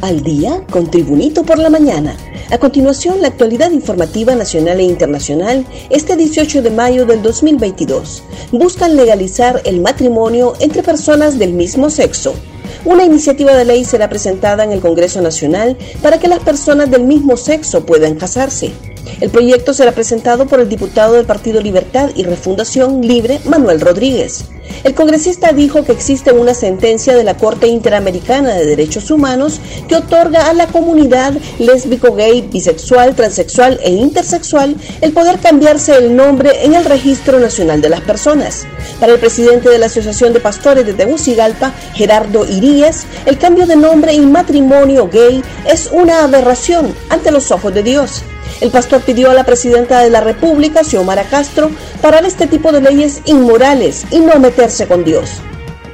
Al día con Tribunito por la mañana. A continuación, la actualidad informativa nacional e internacional este 18 de mayo del 2022. Buscan legalizar el matrimonio entre personas del mismo sexo. Una iniciativa de ley será presentada en el Congreso Nacional para que las personas del mismo sexo puedan casarse. El proyecto será presentado por el diputado del Partido Libertad y Refundación Libre, Manuel Rodríguez. El congresista dijo que existe una sentencia de la Corte Interamericana de Derechos Humanos que otorga a la comunidad lésbico, gay, bisexual, transexual e intersexual el poder cambiarse el nombre en el Registro Nacional de las Personas. Para el presidente de la Asociación de Pastores de Tegucigalpa, Gerardo Irías, el cambio de nombre en matrimonio gay es una aberración ante los ojos de Dios. El pastor pidió a la presidenta de la República, Xiomara Castro, parar este tipo de leyes inmorales y no meterse con Dios.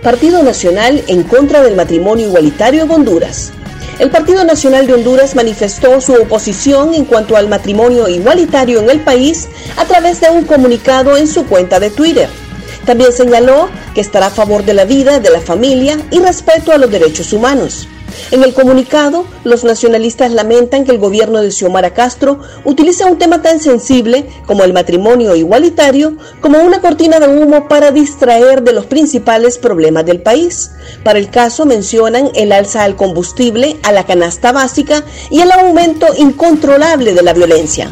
Partido Nacional en contra del matrimonio igualitario en Honduras. El Partido Nacional de Honduras manifestó su oposición en cuanto al matrimonio igualitario en el país a través de un comunicado en su cuenta de Twitter. También señaló que estará a favor de la vida, de la familia y respeto a los derechos humanos. En el comunicado, los nacionalistas lamentan que el gobierno de Xiomara Castro utilice un tema tan sensible como el matrimonio igualitario como una cortina de humo para distraer de los principales problemas del país. Para el caso mencionan el alza al combustible, a la canasta básica y el aumento incontrolable de la violencia.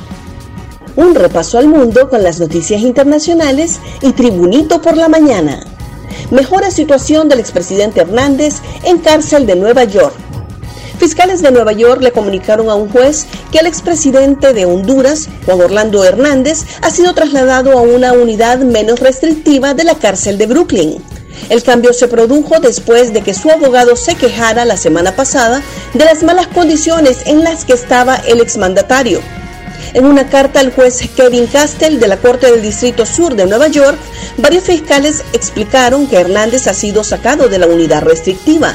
Un repaso al mundo con las noticias internacionales y Tribunito por la mañana mejora situación del expresidente Hernández en cárcel de Nueva York. Fiscales de Nueva York le comunicaron a un juez que el expresidente de Honduras, Juan Orlando Hernández, ha sido trasladado a una unidad menos restrictiva de la cárcel de Brooklyn. El cambio se produjo después de que su abogado se quejara la semana pasada de las malas condiciones en las que estaba el exmandatario. En una carta al juez Kevin Castell de la Corte del Distrito Sur de Nueva York, varios fiscales explicaron que Hernández ha sido sacado de la unidad restrictiva.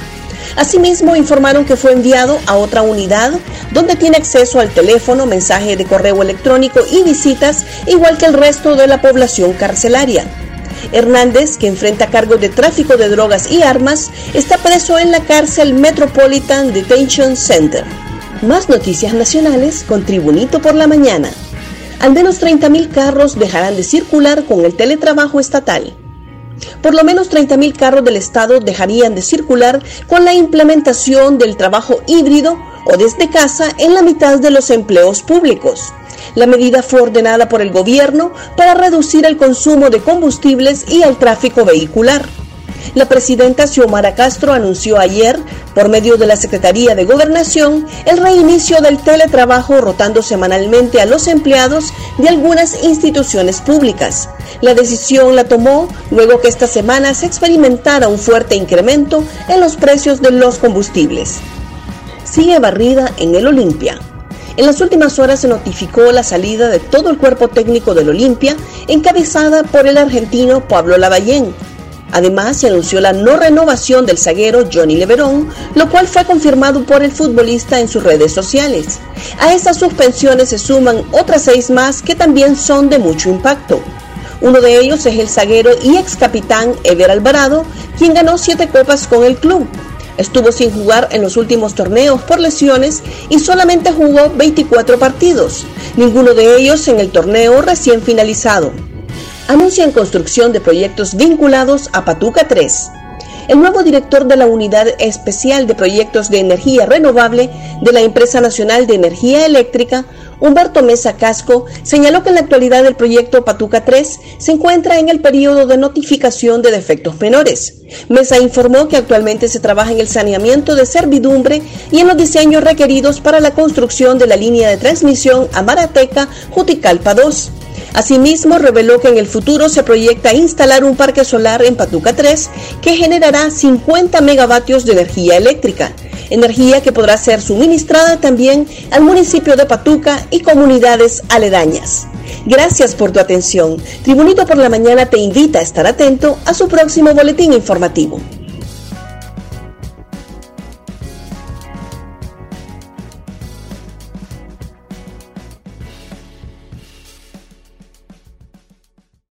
Asimismo, informaron que fue enviado a otra unidad donde tiene acceso al teléfono, mensaje de correo electrónico y visitas, igual que el resto de la población carcelaria. Hernández, que enfrenta cargos de tráfico de drogas y armas, está preso en la cárcel Metropolitan Detention Center. Más noticias nacionales con Tribunito por la Mañana. Al menos 30.000 carros dejarán de circular con el teletrabajo estatal. Por lo menos 30.000 carros del Estado dejarían de circular con la implementación del trabajo híbrido o desde casa en la mitad de los empleos públicos. La medida fue ordenada por el gobierno para reducir el consumo de combustibles y el tráfico vehicular. La presidenta Xiomara Castro anunció ayer, por medio de la Secretaría de Gobernación, el reinicio del teletrabajo rotando semanalmente a los empleados de algunas instituciones públicas. La decisión la tomó luego que esta semana se experimentara un fuerte incremento en los precios de los combustibles. Sigue barrida en el Olimpia. En las últimas horas se notificó la salida de todo el cuerpo técnico del Olimpia, encabezada por el argentino Pablo Lavallén, Además, se anunció la no renovación del zaguero Johnny Leverón, lo cual fue confirmado por el futbolista en sus redes sociales. A estas suspensiones se suman otras seis más que también son de mucho impacto. Uno de ellos es el zaguero y ex capitán Ever Alvarado, quien ganó siete copas con el club. Estuvo sin jugar en los últimos torneos por lesiones y solamente jugó 24 partidos, ninguno de ellos en el torneo recién finalizado anuncian construcción de proyectos vinculados a Patuca 3. El nuevo director de la Unidad Especial de Proyectos de Energía Renovable de la Empresa Nacional de Energía Eléctrica, Humberto Mesa Casco, señaló que en la actualidad el proyecto Patuca 3 se encuentra en el periodo de notificación de defectos menores. Mesa informó que actualmente se trabaja en el saneamiento de servidumbre y en los diseños requeridos para la construcción de la línea de transmisión a Marateca Juticalpa 2. Asimismo, reveló que en el futuro se proyecta instalar un parque solar en Patuca 3 que generará 50 megavatios de energía eléctrica, energía que podrá ser suministrada también al municipio de Patuca y comunidades aledañas. Gracias por tu atención. Tribunito por la Mañana te invita a estar atento a su próximo boletín informativo.